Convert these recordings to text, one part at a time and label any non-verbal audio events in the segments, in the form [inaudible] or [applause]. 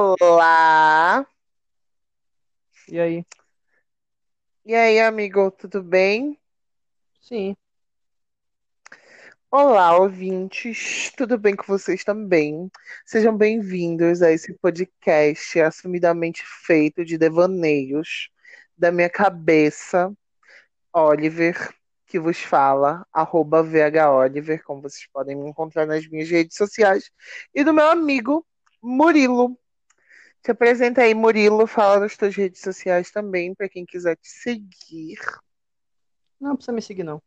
Olá! E aí? E aí, amigo, tudo bem? Sim. Olá, ouvintes, tudo bem com vocês também? Sejam bem-vindos a esse podcast assumidamente feito de devaneios da minha cabeça, Oliver, que vos fala, arroba VHOliver, como vocês podem me encontrar nas minhas redes sociais, e do meu amigo Murilo. Te apresenta aí, Murilo, fala nas tuas redes sociais também, para quem quiser te seguir. Não precisa me seguir, não.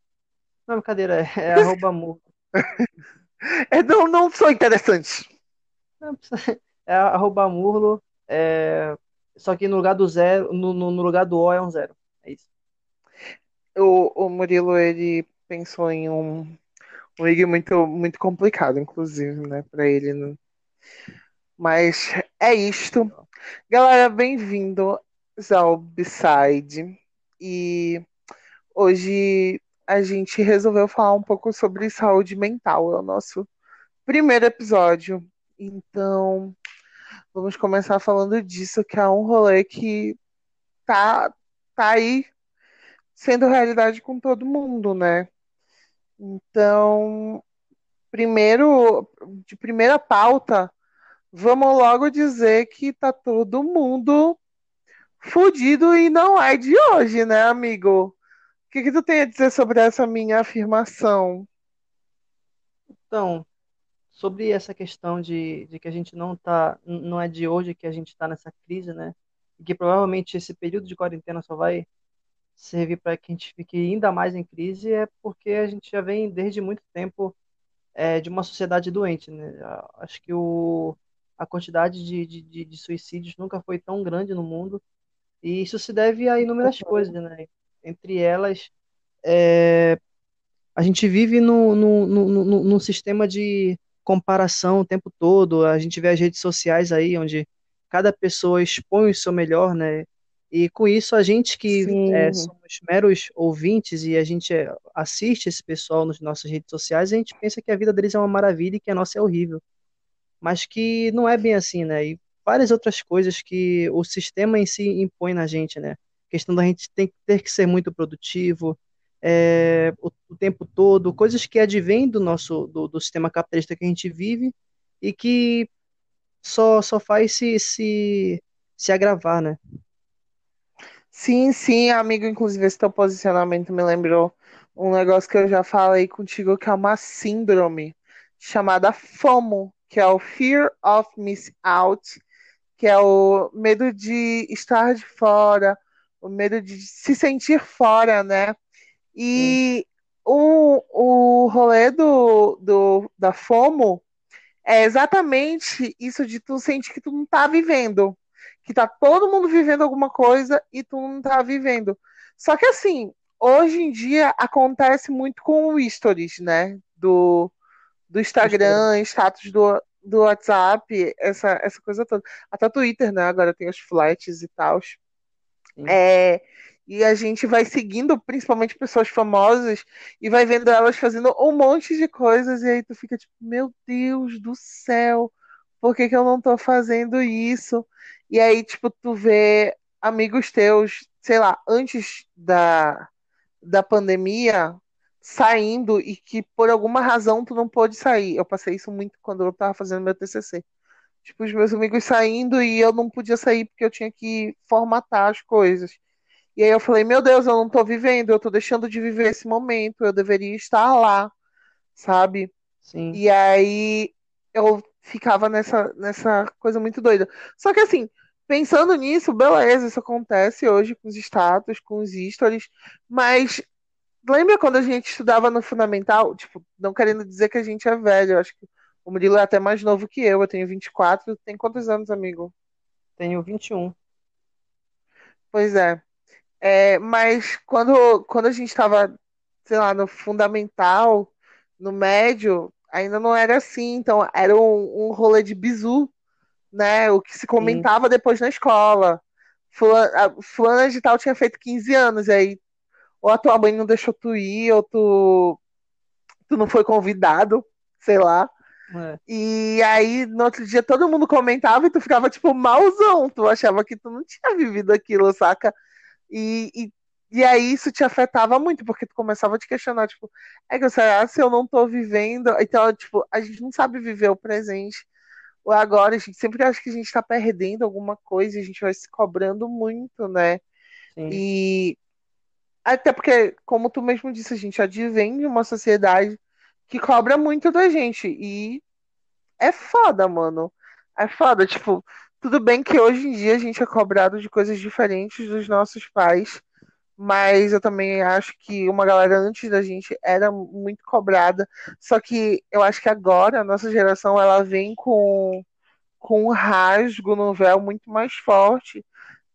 Não, brincadeira, é, é [laughs] arroba murlo. É, não, não sou interessante. Não precisa- É arroba murlo, é... só que no lugar do zero, no, no, lugar do O é um zero. É isso. O, o Murilo, ele pensou em um, um muito, muito complicado, inclusive, né, para ele. Né? Mas é isto. Galera, bem-vindos ao B-Side. E hoje a gente resolveu falar um pouco sobre saúde mental. É o nosso primeiro episódio. Então, vamos começar falando disso, que é um rolê que tá, tá aí sendo realidade com todo mundo, né? Então, primeiro, de primeira pauta, vamos logo dizer que tá todo mundo fudido e não é de hoje, né, amigo? O que que tu tem a dizer sobre essa minha afirmação? Então, sobre essa questão de, de que a gente não tá, não é de hoje que a gente está nessa crise, né? E que provavelmente esse período de quarentena só vai servir para que a gente fique ainda mais em crise, é porque a gente já vem desde muito tempo é, de uma sociedade doente, né? Acho que o, a quantidade de, de, de suicídios nunca foi tão grande no mundo, e isso se deve a inúmeras coisas, né? Entre elas, é, a gente vive no, no, no, no, num sistema de comparação o tempo todo, a gente vê as redes sociais aí, onde cada pessoa expõe o seu melhor, né? E com isso, a gente que é, somos meros ouvintes e a gente é, assiste esse pessoal nas nossas redes sociais, a gente pensa que a vida deles é uma maravilha e que a nossa é horrível mas que não é bem assim, né? E várias outras coisas que o sistema em si impõe na gente, né? questão da gente tem, ter que ser muito produtivo é, o, o tempo todo, coisas que advêm do nosso do, do sistema capitalista que a gente vive e que só só faz se se, se agravar, né? sim, sim, amigo. Inclusive, esse teu posicionamento me lembrou um negócio que eu já falei contigo, que é uma síndrome chamada FOMO, que é o Fear of Missing Out, que é o medo de estar de fora, o medo de se sentir fora, né? E o, o rolê do, do, da FOMO é exatamente isso de tu sentir que tu não tá vivendo. Que tá todo mundo vivendo alguma coisa e tu não tá vivendo. Só que assim, hoje em dia acontece muito com o stories, né? Do, do Instagram. Status do, do WhatsApp, essa, essa coisa toda. Até Twitter, né? Agora tem os flats e tal. É, e a gente vai seguindo, principalmente pessoas famosas, e vai vendo elas fazendo um monte de coisas, e aí tu fica tipo, meu Deus do céu, por que que eu não tô fazendo isso? E aí, tipo, tu vê amigos teus, sei lá, antes da, da pandemia, saindo e que por alguma razão tu não pôde sair. Eu passei isso muito quando eu tava fazendo meu TCC. Tipo, os meus amigos saindo e eu não podia sair porque eu tinha que formatar as coisas. E aí eu falei, meu Deus, eu não tô vivendo, eu tô deixando de viver esse momento, eu deveria estar lá, sabe? sim. E aí eu ficava nessa, nessa coisa muito doida. Só que assim, pensando nisso, beleza, isso acontece hoje com os status, com os stories, mas lembra quando a gente estudava no fundamental? Tipo, não querendo dizer que a gente é velho, eu acho que o Murilo é até mais novo que eu, eu tenho 24, tem quantos anos, amigo? Tenho 21. Pois é. É, mas quando, quando a gente estava, sei lá, no fundamental, no médio, ainda não era assim. Então, era um, um rolê de bizu, né? O que se Sim, comentava depois na escola. Fulana, fulana de tal tinha feito 15 anos, e aí ou a tua mãe não deixou tu ir, ou tu, tu não foi convidado, sei lá. É. E aí, no outro dia, todo mundo comentava e tu ficava, tipo, malzão. Tu achava que tu não tinha vivido aquilo, saca? E, e, e aí isso te afetava muito, porque tu começava a te questionar, tipo, é que será se eu não tô vivendo? Então, tipo, a gente não sabe viver o presente. O agora, a gente sempre acha que a gente tá perdendo alguma coisa e a gente vai se cobrando muito, né? Sim. E até porque, como tu mesmo disse, a gente advém de uma sociedade que cobra muito da gente. E é foda, mano. É foda. Tipo, tudo bem que hoje em dia a gente é cobrado de coisas diferentes dos nossos pais. Mas eu também acho que uma galera antes da gente era muito cobrada. Só que eu acho que agora a nossa geração ela vem com, com um rasgo no véu muito mais forte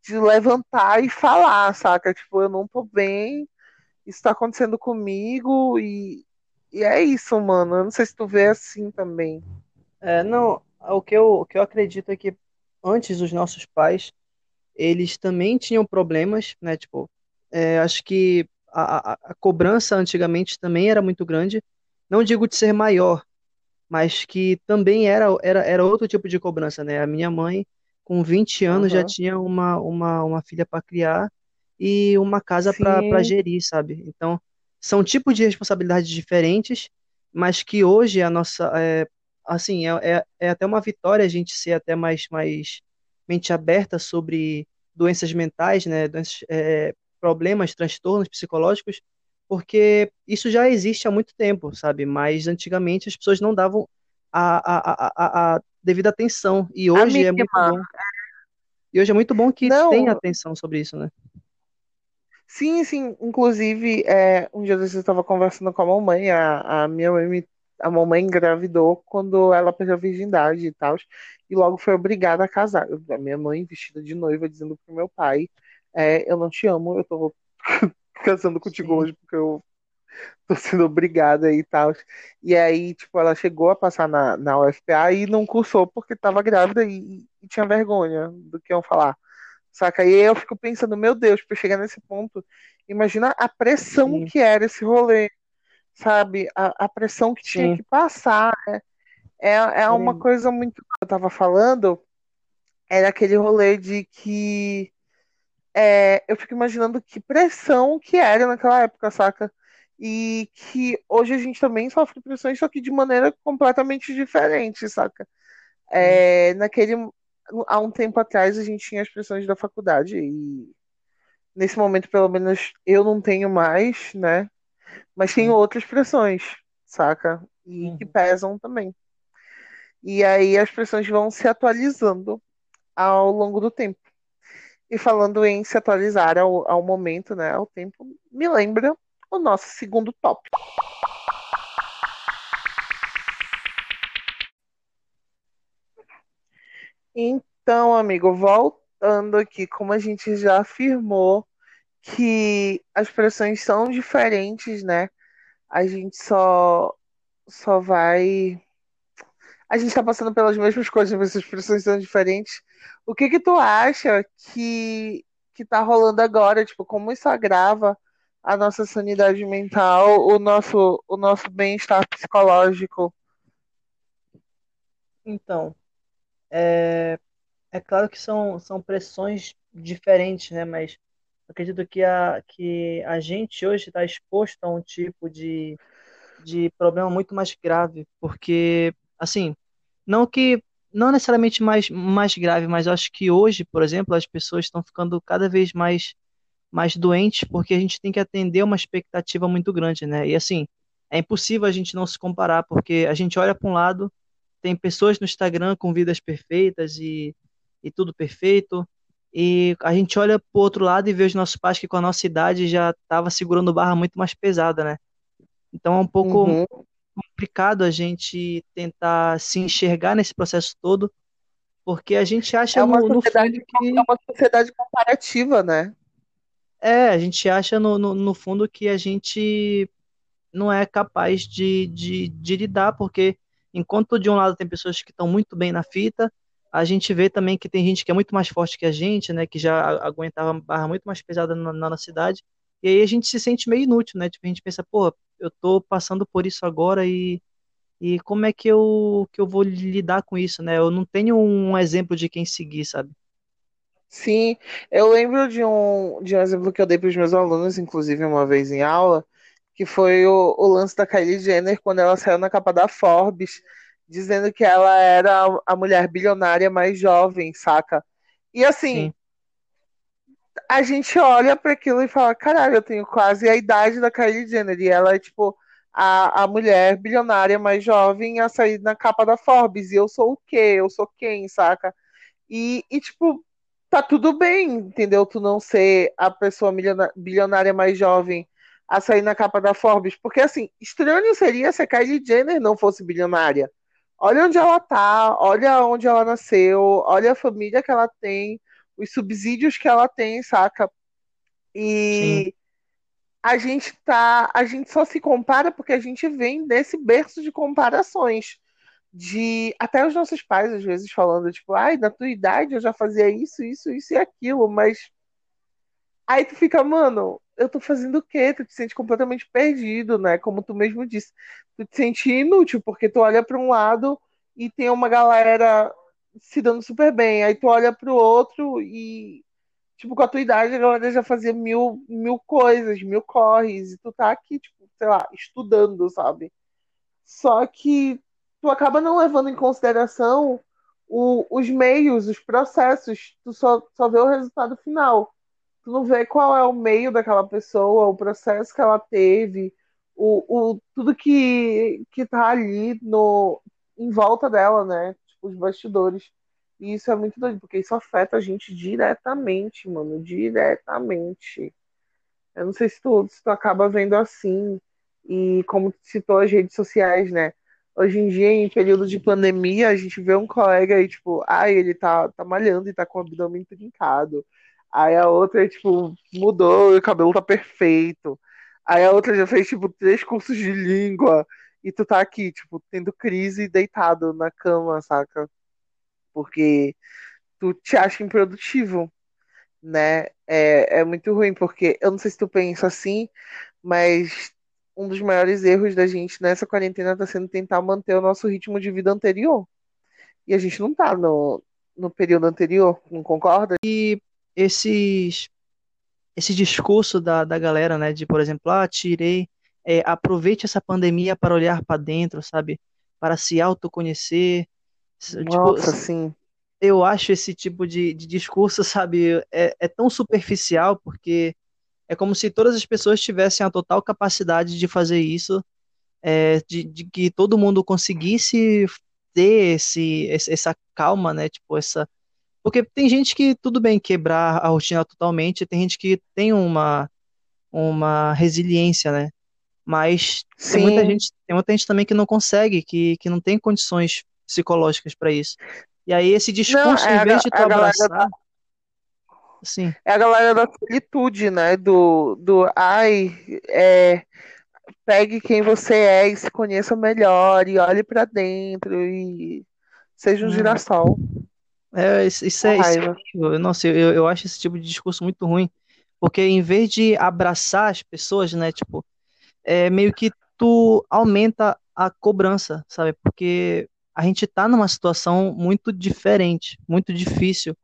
de levantar e falar, saca? Tipo, eu não tô bem, isso tá acontecendo comigo e, e é isso, mano. Eu não sei se tu vê assim também. É, não, o que eu, o que eu acredito é que antes os nossos pais, eles também tinham problemas, né? Tipo, é, acho que a, a, a cobrança antigamente também era muito grande. Não digo de ser maior, mas que também era, era, era outro tipo de cobrança, né? A minha mãe, com 20 anos, já Aham. tinha uma, uma, uma filha para criar e uma casa para gerir, sabe? Então, são tipos de responsabilidades diferentes, mas que hoje a nossa, é, assim, é, é, é até uma vitória a gente ser até mais, mais mente aberta sobre doenças mentais, né? Doenças, é, problemas, transtornos psicológicos, porque isso já existe há muito tempo, sabe? Mas antigamente as pessoas não davam a, a, a, a, a devida atenção, e hoje é muito mínima. bom. E hoje é muito bom que tenha Não, atenção sobre isso, né? sim, sim. Inclusive, é, um dia eu estava conversando com a mamãe, a, a minha mãe, me- a mamãe engravidou quando ela perdeu a virgindade e tal, e logo foi obrigada a casar. A minha mãe, vestida de noiva, dizendo pro meu pai, é, eu não te amo, eu tô [laughs] casando contigo Sim, hoje porque eu [laughs] tô sendo obrigada e tal. E aí, tipo, ela chegou a passar na, na UFPA e não cursou porque tava grávida e, e tinha vergonha do que iam falar. Saca? E aí eu fico pensando, meu Deus, pra chegar nesse ponto, imagina a pressão sim, que era esse rolê, sabe? A, a pressão que tinha sim. que passar. É, é uma coisa muito. Eu tava falando, era aquele rolê de que é, eu fico imaginando que pressão que era naquela época, saca? E que hoje a gente também sofre pressões, só que de maneira completamente diferente, saca? É, naquele, há um tempo atrás a gente tinha as pressões da faculdade e nesse momento, pelo menos, eu não tenho mais, né? Mas tenho outras pressões, saca? E que Uhum. pesam também. E aí as pressões vão se atualizando ao longo do tempo. E falando em se atualizar ao, ao momento, né, ao tempo, me lembra o nosso segundo tópico. Então, amigo, voltando aqui, como a gente já afirmou que as pressões são diferentes, né? A gente só só vai, a gente tá passando pelas mesmas coisas, mas as pressões são diferentes. O que que tu acha que que tá rolando agora? Tipo, como isso agrava a nossa sanidade mental, o nosso o nosso bem-estar psicológico? Então, é, é claro que são, são pressões diferentes, né? Mas acredito que a, que a gente hoje está exposto a um tipo de, de problema muito mais grave, porque, assim, não que, não necessariamente mais, mais grave, mas acho que hoje, por exemplo, as pessoas estão ficando cada vez mais, mais doentes, porque a gente tem que atender uma expectativa muito grande, né? E, assim, é impossível a gente não se comparar, porque a gente olha para um lado, tem pessoas no Instagram com vidas perfeitas e, e tudo perfeito, e a gente olha para o outro lado e vê os nossos pais que com a nossa idade já estava segurando barra muito mais pesada, né? Então é um pouco Uhum. complicado a gente tentar se enxergar nesse processo todo, porque a gente acha É uma no, no sociedade, é que uma sociedade comparativa, né? É, a gente acha no, no, no fundo que a gente não é capaz de, de, de lidar, porque enquanto de um lado tem pessoas que estão muito bem na fita, a gente vê também que tem gente que é muito mais forte que a gente, né, que já aguentava barra muito mais pesada na, na nossa cidade, e aí a gente se sente meio inútil, né, tipo, a gente pensa, pô, eu tô passando por isso agora e E como é que eu, que eu vou lidar com isso, né? Eu não tenho um exemplo de quem seguir, sabe? Sim, eu lembro de um, de um exemplo que eu dei para os meus alunos, inclusive uma vez em aula, que foi o, o lance da Kylie Jenner quando ela saiu na capa da Forbes, dizendo que ela era a mulher bilionária mais jovem, saca? E assim, Sim, a gente olha para aquilo e fala, caralho, eu tenho quase a idade da Kylie Jenner, e ela é tipo a, a mulher bilionária mais jovem a sair na capa da Forbes, e eu sou o quê? Eu sou quem, saca? E, e, tipo, tá tudo bem, entendeu? Tu não ser a pessoa bilionária mais jovem a sair na capa da Forbes. Porque, assim, estranho seria se a Kylie Jenner não fosse bilionária. Olha onde ela tá, olha onde ela nasceu, olha a família que ela tem, os subsídios que ela tem, saca? sim, E a gente tá, a gente só se compara porque a gente vem desse berço de comparações de até os nossos pais às vezes falando tipo, ai, na tua idade eu já fazia isso, isso, isso e aquilo, mas aí tu fica, mano, eu tô fazendo o quê? Tu te sente completamente perdido, né? Como tu mesmo disse, tu te sente inútil porque tu olha para um lado e tem uma galera se dando super bem, aí tu olha pro outro e tipo, com a tua idade a galera já fazia mil, mil coisas, mil corres, e tu tá aqui, tipo, sei lá, estudando, sabe? Só que tu acaba não levando em consideração o, os meios, os processos, tu só, só vê o resultado final. Tu não vê qual é o meio daquela pessoa, o processo que ela teve, o, o, tudo que, que tá ali no, em volta dela, né? Tipo, os bastidores. E isso é muito doido, porque isso afeta a gente diretamente, mano, diretamente. Eu não sei se tu, se tu acaba vendo assim, e como tu citou as redes sociais, né? Hoje em dia, em período de pandemia, a gente vê um colega aí, tipo, ai, ele tá, tá malhando e tá com o abdômen trincado. Aí a outra, tipo, mudou e o cabelo tá perfeito. Aí a outra já fez, tipo, três cursos de língua. E tu tá aqui, tipo, tendo crise deitado na cama, saca? Porque tu te acha improdutivo, né? É, é muito ruim, porque eu não sei se tu pensa assim, mas um dos maiores erros da gente nessa quarentena está sendo tentar manter o nosso ritmo de vida anterior. E a gente não tá no, no período anterior, não concorda? esses, esse discurso da, da galera, né, de, por exemplo, ah, tirei, é, aproveite essa pandemia para olhar para dentro, sabe? Para se autoconhecer. Tipo, Nossa, sim. eu acho esse tipo de, de discurso, [laughs] sabe, é, é tão superficial, porque é como se todas as pessoas tivessem a total capacidade de fazer isso, é, de, de que todo mundo conseguisse ter esse, essa calma, né? Tipo, essa. Porque tem gente que, tudo bem quebrar a rotina totalmente, tem gente que tem uma, uma resiliência, né? Mas tem muita gente, tem muita gente também que não consegue, que, que não tem condições psicológicas para isso. E aí esse Não, discurso, é em vez de tu a galera assim, é a galera da solitude, né? Do, do ai, é, pegue quem você é e se conheça melhor e olhe pra dentro e seja um hum, girassol. é, isso, isso é, isso é horrível. Nossa, eu, eu acho esse tipo de discurso muito ruim, porque em vez de abraçar as pessoas, né, tipo, é meio que tu aumenta a cobrança, sabe? Porque a gente tá numa situação muito diferente, muito difícil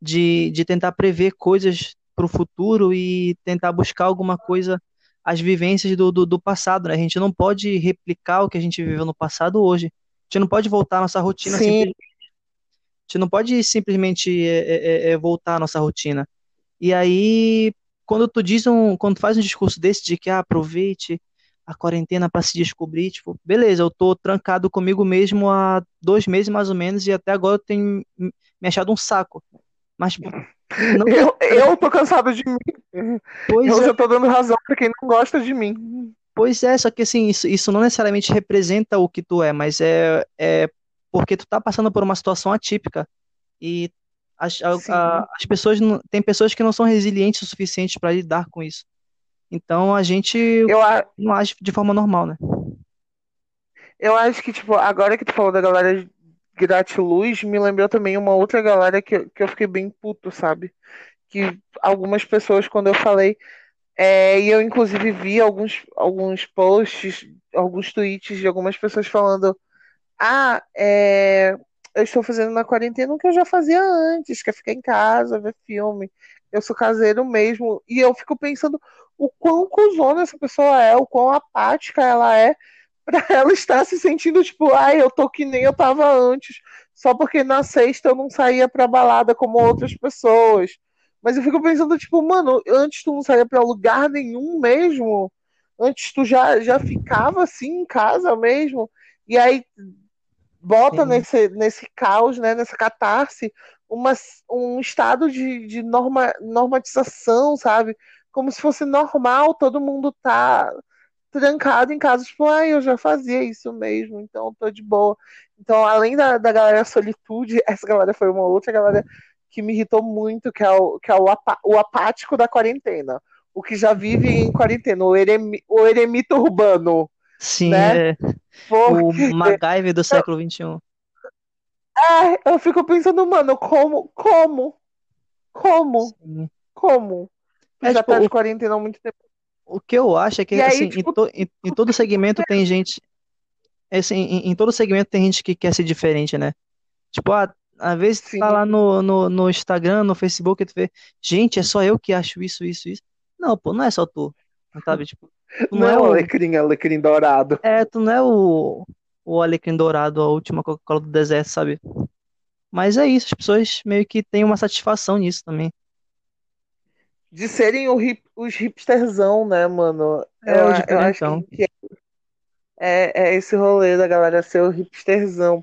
de, de tentar prever coisas para o futuro e tentar buscar alguma coisa, as vivências do, do, do passado, né? A gente não pode replicar o que a gente viveu no passado hoje. A gente não pode voltar à nossa rotina Sim, simplesmente. A gente não pode simplesmente é, é, é, voltar à nossa rotina. E aí, quando tu diz um, quando tu faz um discurso desse de que ah, aproveite a quarentena para se descobrir, tipo, beleza, eu tô trancado comigo mesmo há dois meses mais ou menos e até agora eu tenho me achado um saco. Mas, [laughs] tipo, não eu, eu tô cansado de mim. Pois Eu é, já tô dando razão pra quem não gosta de mim. pois é, só que assim, isso, isso não necessariamente representa o que tu é, mas é, é porque tu tá passando por uma situação atípica e as, a- as pessoas, não- tem pessoas que não são resilientes o suficiente para lidar com isso. Então a gente Eu, não age de forma normal, né? eu acho que, tipo, agora que tu falou da galera Gratiluz, me lembrou também uma outra galera que, que eu fiquei bem puto, sabe? Que algumas pessoas, quando eu falei, é, e eu inclusive vi alguns, alguns posts alguns tweets de algumas pessoas falando: Ah, é, eu estou fazendo na quarentena o que eu já fazia antes, que é ficar em casa, ver filme. Eu sou caseiro mesmo. E eu fico pensando o quão cuzona essa pessoa é, o quão apática ela é, pra [laughs] ela estar se sentindo tipo, ai, eu tô que nem eu tava antes, só porque na sexta eu não saía pra balada como outras pessoas. Mas eu fico pensando, tipo, mano, antes tu não saía pra lugar nenhum mesmo. Antes tu já, já ficava assim em casa mesmo. E aí bota nesse, nesse caos, né, nessa catarse, uma, um estado de, de norma, normatização, sabe? Como se fosse normal todo mundo tá trancado em casa, tipo, ah, eu já fazia isso mesmo, então tô de boa. Então, além da, da galera solitude, [laughs] essa galera foi uma outra galera que me irritou muito, que é o, que é o, apá, o apático da quarentena. O que já vive em quarentena, o, eremi, o eremita urbano. Sim, né? é. Porque... O MacGyver do século XXI. É, eu fico pensando, mano, como, como, como, Sim. como? É, já tipo, tá de quarentena há muito tempo. O que eu acho é que, assim, aí, tipo... em, to, em, em, todo segmento tem gente, assim, em, em, todo segmento tem gente que quer ser diferente, né? Tipo, ah, às vezes tu tá lá no, no, no Instagram, no Facebook, tu vê, gente, é só eu que acho isso, isso, isso. Não, pô, não é só tu, sabe? Tipo, não, não é, é o alecrim, é alecrim dourado. É, tu não é o, o alecrim dourado, a última Coca-Cola do deserto, sabe? Mas é isso, as pessoas meio que têm uma satisfação nisso também de serem hip, os hipsterzão, né, mano? É, eu, eu acho que é, é, esse rolê da galera ser o hipsterzão.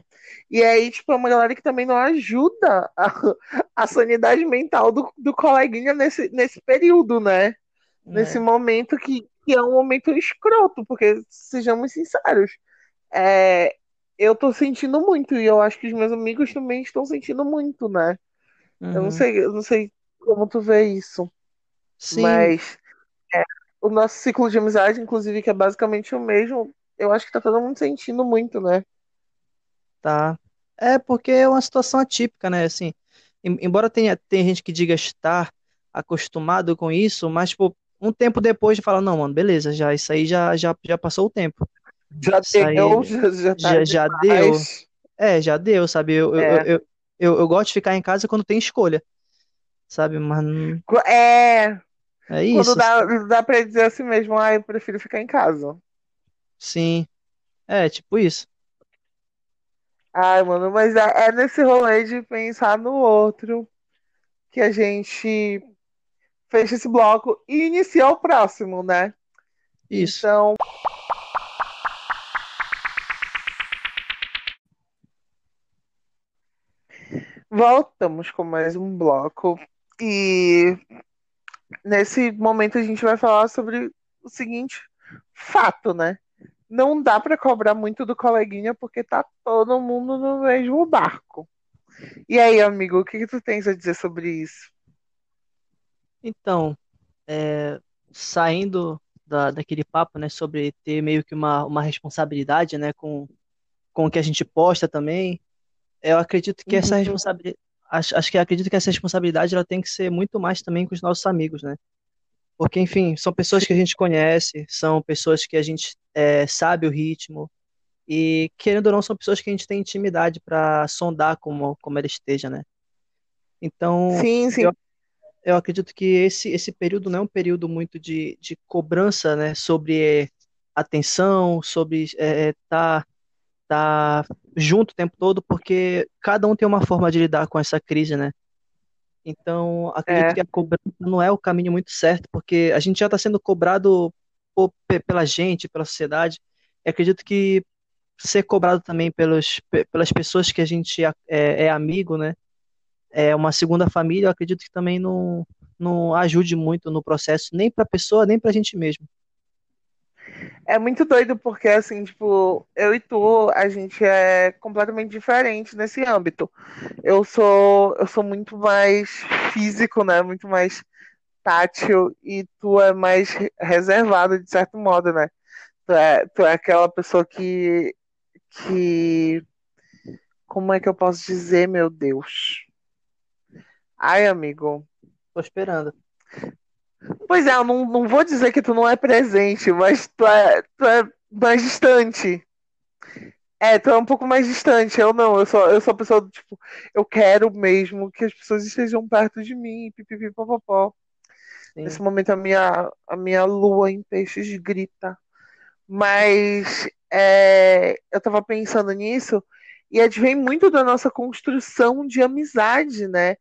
E aí, tipo, é uma galera que também não ajuda a, [laughs] a sanidade mental do, do coleguinha nesse, nesse período, né? É. Nesse momento que, que é um momento escroto, porque, sejamos sinceros, é, eu tô sentindo muito, e eu acho que os meus amigos também estão sentindo muito, né? Uhum. Eu não uhum. sei, eu não sei como tu vê isso. Sim. Mas é, o nosso ciclo de amizade, inclusive, que é basicamente o mesmo, eu acho que tá todo mundo sentindo muito, né? Tá. É porque é uma situação atípica, né? Assim, embora tenha, tenha gente que diga estar acostumado com isso, mas, tipo, um tempo depois de falar, não, mano, beleza, já, isso aí já, já, já passou o tempo. Já deu, aí, já, já, tá já, já deu. É, já deu, sabe? Eu, é. eu, eu, eu, eu, gosto de ficar em casa quando tem escolha, sabe? Mas. É. É isso. Quando dá, dá pra dizer assim mesmo, ah, eu prefiro ficar em casa. Sim. É, tipo isso. Ai, mano, mas é, é nesse rolê de pensar no outro que a gente fecha esse bloco e inicia o próximo, né? Isso. Então. Voltamos com mais um bloco. E nesse momento a gente vai falar sobre o seguinte fato, né? Não dá para cobrar muito do coleguinha porque tá todo mundo no mesmo barco. E aí, amigo, o que, que tu tens a dizer sobre isso? Então, é, saindo da, daquele papo, né, sobre ter meio que uma, uma responsabilidade, né, com, com o que a gente posta também, eu acredito que essa uhum. responsabilidade, acho, acho que acredito que essa responsabilidade ela tem que ser muito mais também com os nossos amigos, né? Porque, enfim, são pessoas que a gente conhece, são pessoas que a gente é, sabe o ritmo, e querendo ou não, são pessoas que a gente tem intimidade para sondar como, como ela esteja, né? Então, sim, sim. Eu, eu acredito que esse, esse período não é um período muito de, de cobrança, né, sobre atenção, sobre estar é, tá estar tá junto o tempo todo, porque cada um tem uma forma de lidar com essa crise, né? Então, acredito é. que a cobrança não é o caminho muito certo, porque a gente já está sendo cobrado por, pela gente, pela sociedade, e acredito que ser cobrado também pelos, pelas pessoas que a gente é, é amigo, né? É uma segunda família, eu acredito que também não, não ajude muito no processo, nem para a pessoa, nem para a gente mesmo. É muito doido porque, assim, tipo, eu e tu, a gente é completamente diferente nesse âmbito. Eu sou, eu sou muito mais físico, né? Muito mais tátil e tu é mais reservado, de certo modo, né? Tu é, tu é aquela pessoa que, que... Como é que eu posso dizer, meu Deus? Ai, amigo. Tô esperando. Pois é, eu não, não vou dizer que tu não é presente, mas tu é, tu é mais distante. É, tu é um pouco mais distante. Eu não, eu sou, eu sou a pessoa do tipo, eu quero mesmo que as pessoas estejam perto de mim, pipipi, popopó. Nesse momento a minha, a minha lua em peixes grita. Mas é, eu tava pensando nisso e advém muito da nossa construção de amizade, né?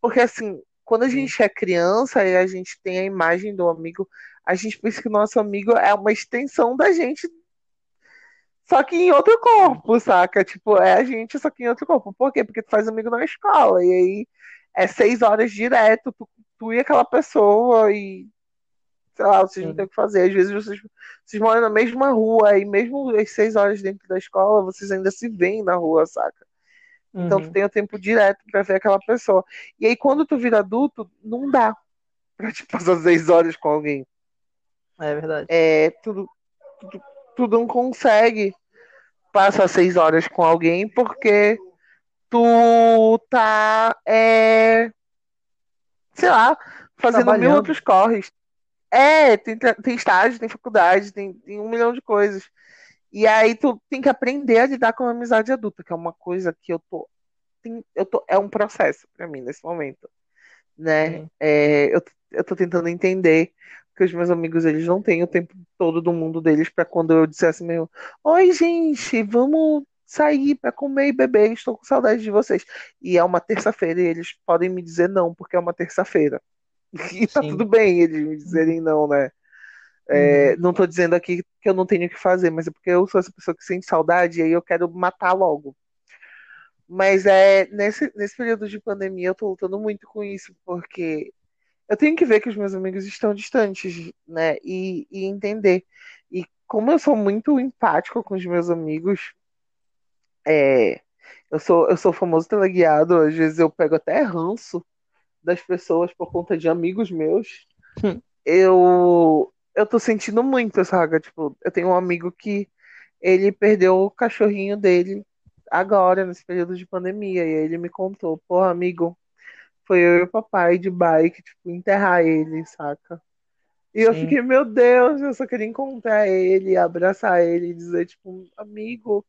Porque assim, quando a gente é criança e a gente tem a imagem do amigo, a gente pensa que o nosso amigo é uma extensão da gente, só que em outro corpo, saca? Tipo, é a gente, só que em outro corpo. Por quê? Porque tu faz amigo na escola, e aí é seis horas direto, tu, tu e aquela pessoa, e sei lá, vocês não tem o que fazer. Às vezes vocês, vocês moram na mesma rua, e mesmo às seis horas dentro da escola, vocês ainda se veem na rua, saca? Então tu uhum. tem o tempo direto para ver aquela pessoa. E aí quando tu vira adulto, não dá pra te [laughs] passar seis horas com alguém. É verdade. É, tudo, tudo, tu não consegue passar seis horas com alguém porque tu tá, é, sei lá, fazendo mil outros corres. É, tem, tem estágio, tem faculdade, tem, tem um milhão de coisas. E aí tu tem que aprender a lidar com a amizade adulta, que é uma coisa que eu tô. Tem, eu tô é um processo para mim nesse momento. Né? É, eu, eu tô tentando entender que os meus amigos eles não têm o tempo todo do mundo deles para quando eu dissesse meu, oi gente, vamos sair para comer e beber, estou com saudade de vocês. E é uma terça-feira e eles podem me dizer não, porque é uma terça-feira. [laughs] E tá Sim. tudo bem eles me dizerem não, né? É, uhum. Não tô dizendo aqui que eu não tenho o que fazer, mas é porque eu sou essa pessoa que sente saudade e aí eu quero matar logo. Mas é nesse, nesse período de pandemia eu tô lutando muito com isso, porque eu tenho que ver que os meus amigos estão distantes, né? E, e entender. E como eu sou muito empático com os meus amigos, é, eu sou eu sou famoso teleguiado, às vezes eu pego até ranço das pessoas por conta de amigos meus. Hum. Eu eu tô sentindo muito, sabe? Tipo, eu tenho um amigo que ele perdeu o cachorrinho dele agora, nesse período de pandemia. E aí ele me contou, pô, amigo, foi eu e o papai de bike, tipo, enterrar ele, saca? E Sim. eu fiquei, meu Deus, eu só queria encontrar ele, abraçar ele e dizer, tipo, amigo,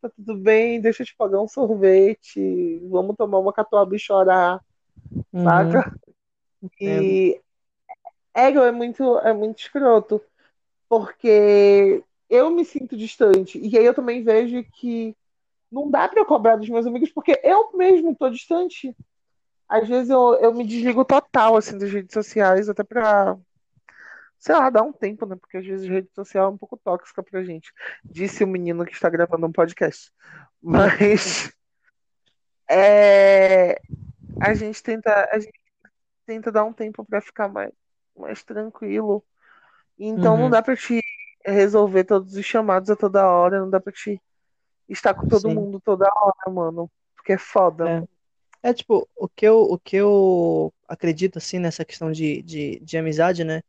tá tudo bem, deixa eu te pagar um sorvete, vamos tomar uma catuaba e chorar, uhum. saca? E ego é muito, é muito escroto, porque eu me sinto distante. E aí eu também vejo que não dá para eu cobrar dos meus amigos, porque eu mesmo tô distante. Às vezes eu, eu me desligo total, assim, das redes sociais, até pra, sei lá, dar um tempo, né? Porque às vezes a rede social é um pouco tóxica pra gente. Disse o menino que está gravando um podcast. Mas [laughs] é, a gente tenta, a gente tenta dar um tempo para ficar mais, mais tranquilo. Então uhum. não dá pra te resolver todos os chamados a toda hora, não dá pra te estar com todo Sim. mundo toda hora, mano. Porque é foda. É. É, tipo, o que eu, o que eu acredito, assim, nessa questão de, de, de amizade, né?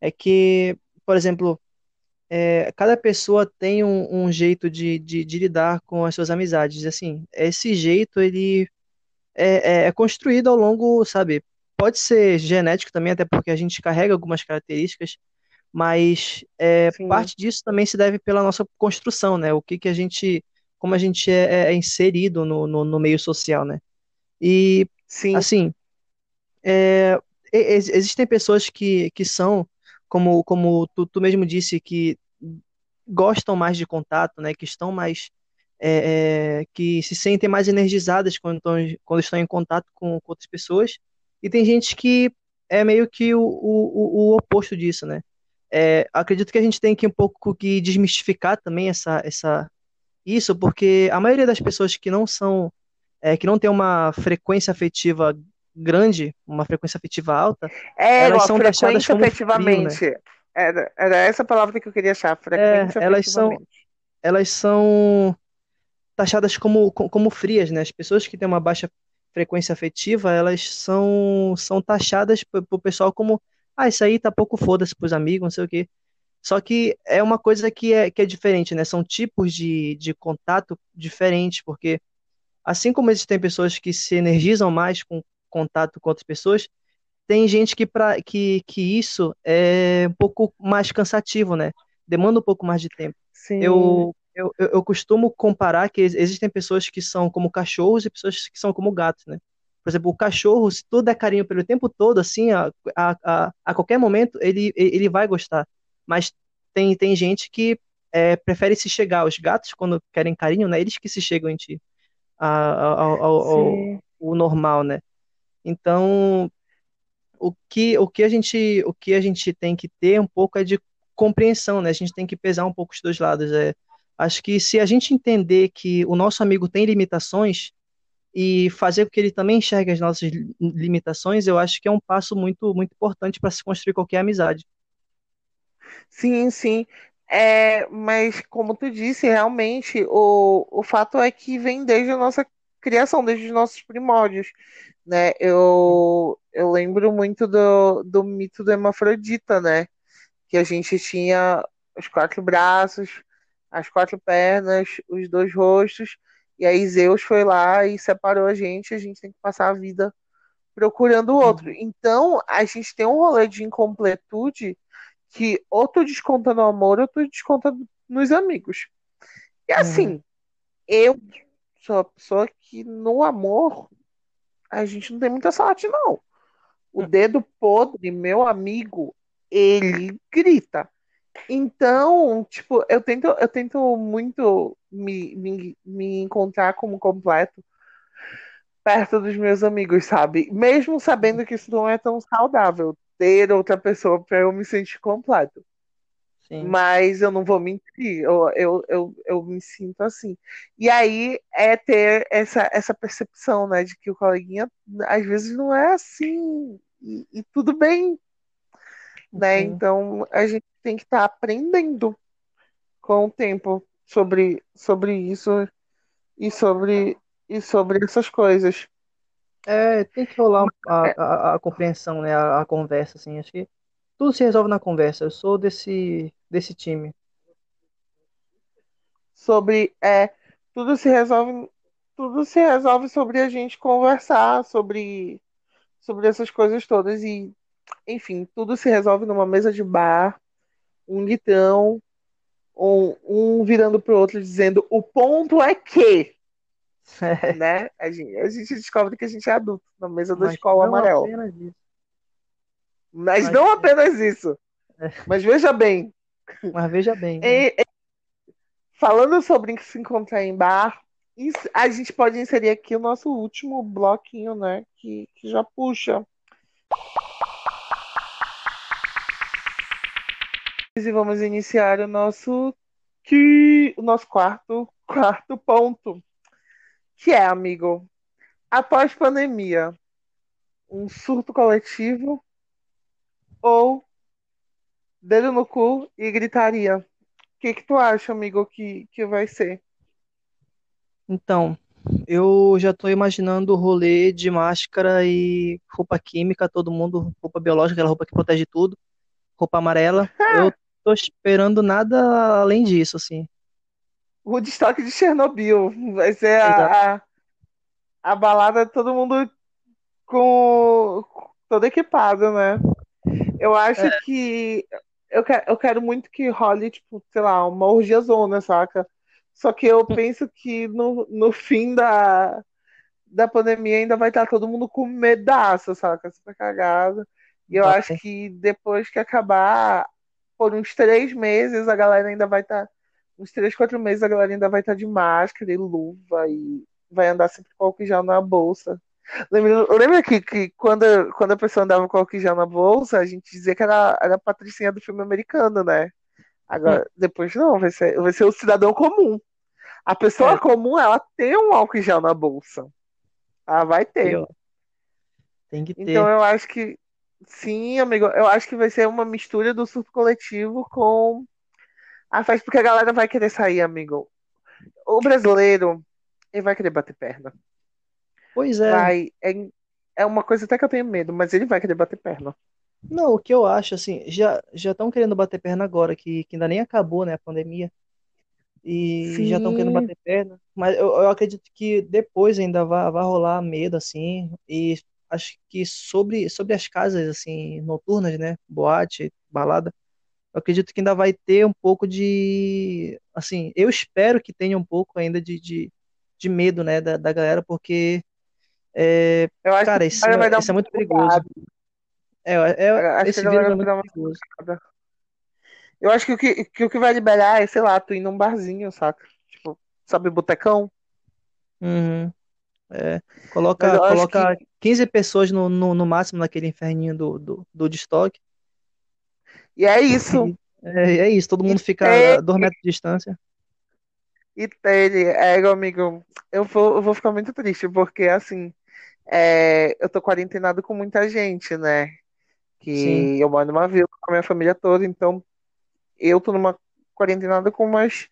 É que, por exemplo, é, cada pessoa tem um, um jeito de, de, de, lidar com as suas amizades. Assim, esse jeito, ele é, é, é construído ao longo, sabe? Pode ser genético também, até porque a gente carrega algumas características, mas é, parte disso também se deve pela nossa construção, né? O que, que a gente, como a gente é, é inserido no, no, no meio social, né? E, Sim. assim, é, existem pessoas que, que são, como, como tu, tu mesmo disse, que gostam mais de contato, né, que estão mais, é, é, que se sentem mais energizadas quando estão, quando estão em contato com, com outras pessoas, e tem gente que é meio que o, o, o oposto disso, né? É, acredito que a gente tem que um pouco que desmistificar também essa, essa, isso, porque a maioria das pessoas que não são é, que não tem uma frequência afetiva grande, uma frequência afetiva alta, é, elas são taxadas como efetivamente. Frio, né? era, era essa palavra que eu queria achar, frequência é, elas são elas são taxadas como, como frias, né? As pessoas que têm uma baixa frequência afetiva, elas são, são taxadas pro pessoal como ah, isso aí tá pouco foda-se pros amigos, não sei o quê. Só que é uma coisa que é, que é diferente, né? São tipos de, de contato diferentes, porque assim como existem pessoas que se energizam mais com contato com outras pessoas, tem gente que, pra, que, que isso é um pouco mais cansativo, né? demanda um pouco mais de tempo. Sim. Eu, eu, eu, eu costumo comparar que existem pessoas que são como cachorros e pessoas que são como gatos, né? Por exemplo, o cachorro, se tu der carinho pelo tempo todo, assim, a, a, a, a qualquer momento, ele, ele vai gostar. Mas tem, tem gente que é, prefere se chegar. Os gatos, quando querem carinho, né? Eles que se chegam em ti. Ao, ao, ao, o normal, né? Então, o que, o que a gente o que a gente tem que ter um pouco é de compreensão, né? A gente tem que pesar um pouco os dois lados. É, acho que se a gente entender que o nosso amigo tem limitações e fazer com que ele também enxergue as nossas limitações, eu acho que é um passo muito muito importante para se construir qualquer amizade. Sim, sim. É, mas como tu disse, realmente o, o fato é que vem desde a nossa criação, desde os nossos primórdios, né? Eu, eu lembro muito do, do mito do hermafrodita, né? Que a gente tinha os quatro braços, as quatro pernas, os dois rostos, e aí Zeus foi lá e separou a gente, a gente tem que passar a vida procurando o outro. Uhum. Então, a gente tem um rolê de incompletude que ou tu desconta no amor ou tu desconta nos amigos. E assim, uhum. eu sou a pessoa que no amor a gente não tem muita sorte, não. O hum. dedo podre, meu amigo, ele grita. Então, tipo, eu tento, eu tento muito me, me, me encontrar como completo perto dos meus amigos, sabe? Mesmo sabendo que isso não é tão saudável, ter outra pessoa para eu me sentir completo. Sim. Mas eu não vou mentir, eu, eu, eu, eu me sinto assim. E aí é ter essa, essa percepção, né, de que o coleguinha às vezes não é assim, e, e tudo bem, né? Então a gente tem que estar tá aprendendo com o tempo sobre, sobre isso e sobre, e sobre essas coisas. É, tem que rolar a, a, a compreensão, né, a, a conversa, assim, acho que tudo se resolve na conversa. Eu sou desse, desse time. Sobre é tudo se resolve tudo se resolve sobre a gente conversar sobre sobre essas coisas todas e enfim, tudo se resolve numa mesa de bar, um litrão, um, um virando pro outro dizendo o ponto é que é. [laughs] né? A gente, a gente descobre que a gente é adulto na mesa da escola amarela. Mas, Mas não apenas isso. É. Mas veja bem, mas veja bem. Né? É, falando sobre se encontrar em bar, a gente pode inserir aqui o nosso último bloquinho, né? Que, que já puxa. E vamos iniciar o nosso que o nosso quarto quarto ponto, que é, amigo, após pandemia, um surto coletivo ou dedo no cu e gritaria. O que, que tu acha, amigo, que, que vai ser? Então, eu já tô imaginando o rolê de máscara e roupa química, todo mundo, roupa biológica, aquela roupa que protege tudo, roupa amarela. [laughs] eu tô esperando nada além disso, assim. O destaque de Chernobyl vai ser a, a, a, balada todo mundo com todo equipado, né? Eu acho é. que eu, quero, eu quero muito que role, tipo, sei lá, uma orgia zona, saca? Só que eu [laughs] penso que no, no fim da, da pandemia ainda vai estar todo mundo com medaço, saca? Super cagado. E eu acho que depois que acabar, por uns três meses, a galera ainda vai estar. uns três, quatro meses, a galera ainda vai estar de máscara e luva e vai andar sempre com álcool já na bolsa. Lembra, lembra que, que quando, quando a pessoa andava com álcool já na bolsa, a gente dizia que era, era a patricinha do filme americano, né? Agora, hum. depois não, vai ser, vai ser o cidadão comum. A pessoa é. comum, ela tem um álcool gel na bolsa. Ela vai ter. Tem que ter. Então eu acho que, sim, amigo, eu acho que vai ser uma mistura do surto coletivo com a festa, porque a galera vai querer sair, amigo. O brasileiro, ele vai querer bater perna. Pois é. Vai, é, é uma coisa até que eu tenho medo, mas ele vai querer bater perna. Não, o que eu acho, assim, já já estão querendo bater perna agora, que, que ainda nem acabou, né, a pandemia. E Sim. já estão querendo bater perna. Mas eu, eu acredito que depois ainda vai, vai rolar medo, assim. E acho que sobre, sobre as casas, assim, noturnas, né, boate, balada, eu acredito que ainda vai ter um pouco de, assim, eu espero que tenha um pouco ainda de, de, de medo, né, da, da galera, porque, é, Eu acho cara, isso, vai é- isso é uma muito perigoso. É, é, Acho que esse vírus é vai muito uma perigoso. Eu acho que o que, que o que vai liberar é, sei lá, tu ir num barzinho, saca? Tipo, sabe, botecão? Uhum, é. Coloca, acho que. Coloca 15 pessoas no, no, no máximo naquele inferninho do, do, do de estoque. E é isso. É, é isso, todo E mundo fica a dois metros de distância. e tem, é, meu amigo, eu vou, eu vou ficar muito triste, porque assim, é, eu tô quarentenado com muita gente, né? Sim, Que eu moro numa vila com a minha família toda, então eu tô numa quarentenada com umas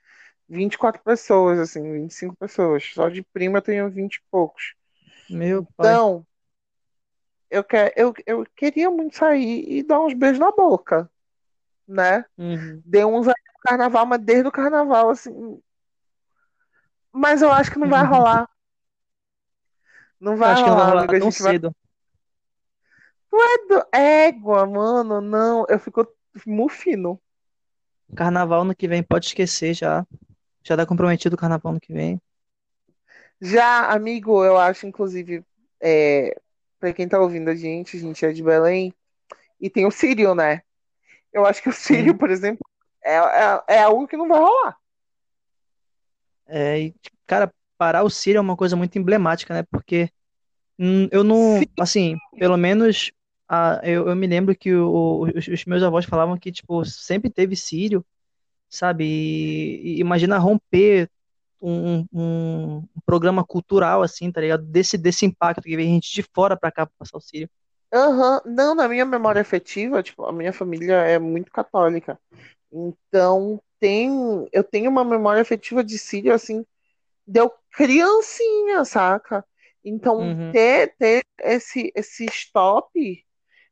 24 pessoas, assim, 25 pessoas. Só de prima eu tenho 20 e poucos. meu pai. Então, eu, que, eu, eu queria muito sair e dar uns beijos na boca, né? Uhum. Dei uns aí no carnaval, mas desde o carnaval, assim. Mas eu acho que não vai rolar. Não vai acho que não vai rolar, rolar amigo. Tão vai. cedo. Tu é do... Égua, mano, não. Eu fico mufino. Carnaval no que vem, pode esquecer já. Já tá comprometido o carnaval no que vem. Já, amigo, eu acho, inclusive, é, pra quem tá ouvindo a gente, a gente é de Belém, e tem o Sírio, né? Eu acho que o Sírio, Sim. por exemplo, é, é, é algo que não vai rolar. É, e, cara, parar o Círio é uma coisa muito emblemática, né? Porque hum, eu Sim, não, assim, pelo menos a, eu, eu me lembro que o- os, os meus avós falavam que, tipo, sempre teve Círio, sabe? E, e imagina romper um, um, programa cultural, assim, tá ligado? Desse, desse impacto que vem gente de fora pra cá pra passar o Círio. aham. Não, na minha memória afetiva, tipo, a minha família é muito católica. Então, tem, eu tenho uma memória afetiva de Sírio, assim, deu criancinha, saca? Então, Uhum. ter, ter esse, esse stop,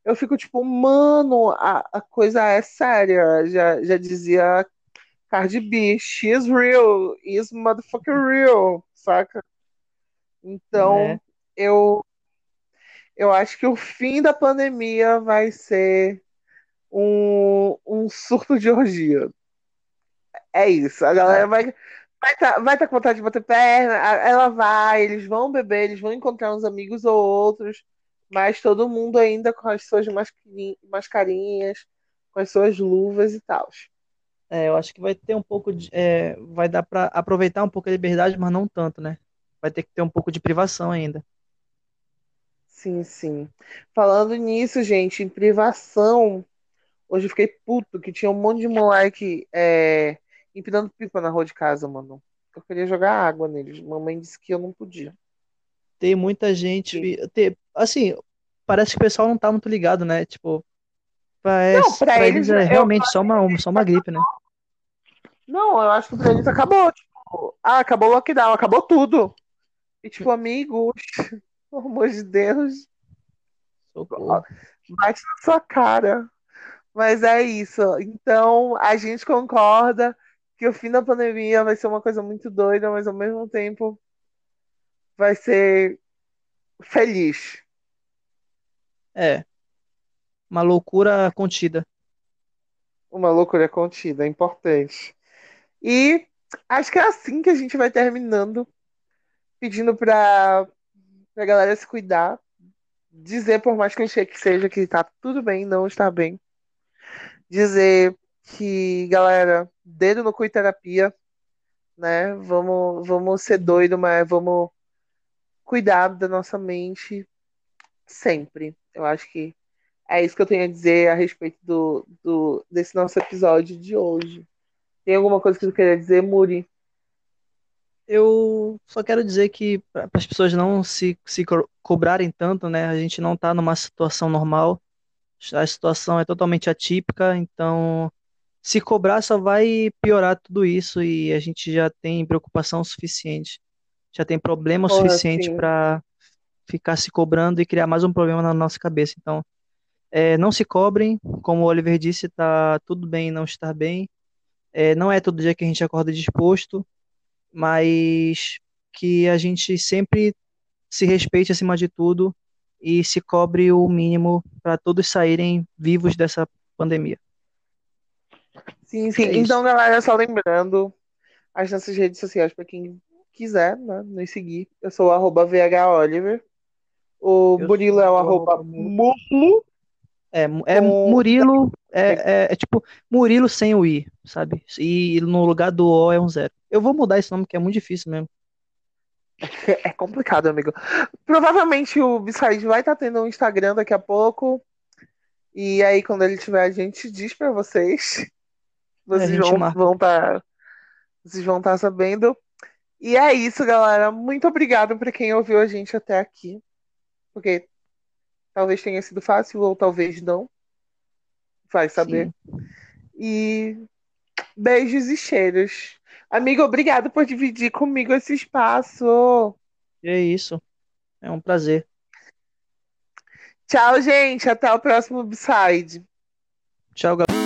eu fico tipo, mano, a, a coisa é séria. Já, já dizia Cardi B, she's real, is motherfucking real, saca? É, Então, eu, eu acho que o fim da pandemia vai ser um, um surto de orgia. É isso. A galera é, vai vai tá, vai tá com vontade de bater perna, ela vai, eles vão beber, eles vão encontrar uns amigos ou outros, mas todo mundo ainda com as suas mascarin- mascarinhas, com as suas luvas e tal. É, eu acho que vai ter um pouco de, é, vai dar pra aproveitar um pouco a liberdade, mas não tanto, né? Vai ter que ter um pouco de privação ainda. Sim, sim. Falando nisso, gente, em privação, hoje eu fiquei puto que tinha um monte de moleque é, empinando pipa na rua de casa, mano. Eu queria jogar água neles. Mamãe disse que eu não podia. Tem muita gente, tem, assim, parece que o pessoal não tá muito ligado, né? Tipo, Não, parece, pra pra eles, eles é eu, realmente só uma, só uma gripe, né? não, eu acho que pra eles acabou. Tipo, ah, acabou o lockdown, acabou tudo. E tipo, amigos, [laughs] pelo amor de Deus, Socorro. bate na sua cara. Mas é isso. Então, a gente concorda que o fim da pandemia vai ser uma coisa muito doida, mas ao mesmo tempo vai ser feliz. É, uma loucura contida. Uma loucura contida, é importante. E acho que é assim que a gente vai terminando, pedindo pra, pra galera se cuidar, dizer, por mais clichê que seja, que tá tudo bem, não está bem. Dizer que, galera, dedo no cu e terapia, né? Vamos, vamos ser doido, mas vamos cuidar da nossa mente sempre. Eu acho que é isso que eu tenho a dizer a respeito do, do desse nosso episódio de hoje. Tem alguma coisa que tu queria dizer, Muri? Eu só quero dizer que para as pessoas não se, se co- cobrarem tanto, né? A gente não tá numa situação normal. A situação é totalmente atípica, então se cobrar só vai piorar tudo isso e a gente já tem preocupação suficiente. Já tem problema Porra, suficiente para ficar se cobrando e criar mais um problema na nossa cabeça. Então, é, não se cobrem, como o Oliver disse, tá tudo bem não estar bem. É, não é todo dia que a gente acorda disposto, mas que a gente sempre se respeite acima de tudo e se cobre o mínimo para todos saírem vivos dessa pandemia. Sim, sim. É então, galera, só lembrando as nossas redes sociais para quem quiser, né, nos seguir. Eu sou o arroba VHOliver. O Eu Murilo sou é o arroba. É, é Com- Murilo, é, é, é tipo Murilo sem o I, sabe? E no lugar do O é um zero. Eu vou mudar esse nome, que é muito difícil mesmo. [laughs] É complicado, amigo. Provavelmente o Bissaid vai estar tendo um Instagram daqui a pouco. E aí, quando ele tiver, a gente diz para vocês. Vocês gente vão marca. vão estar vocês vão estar sabendo. E é isso, galera. Muito obrigado para quem ouviu a gente até aqui. Porque talvez tenha sido fácil ou talvez não. Vai saber. Sim. E beijos e cheiros. Amigo, obrigado por dividir comigo esse espaço. É isso. É um prazer. Tchau, gente. Até o próximo Upside. Tchau, galera.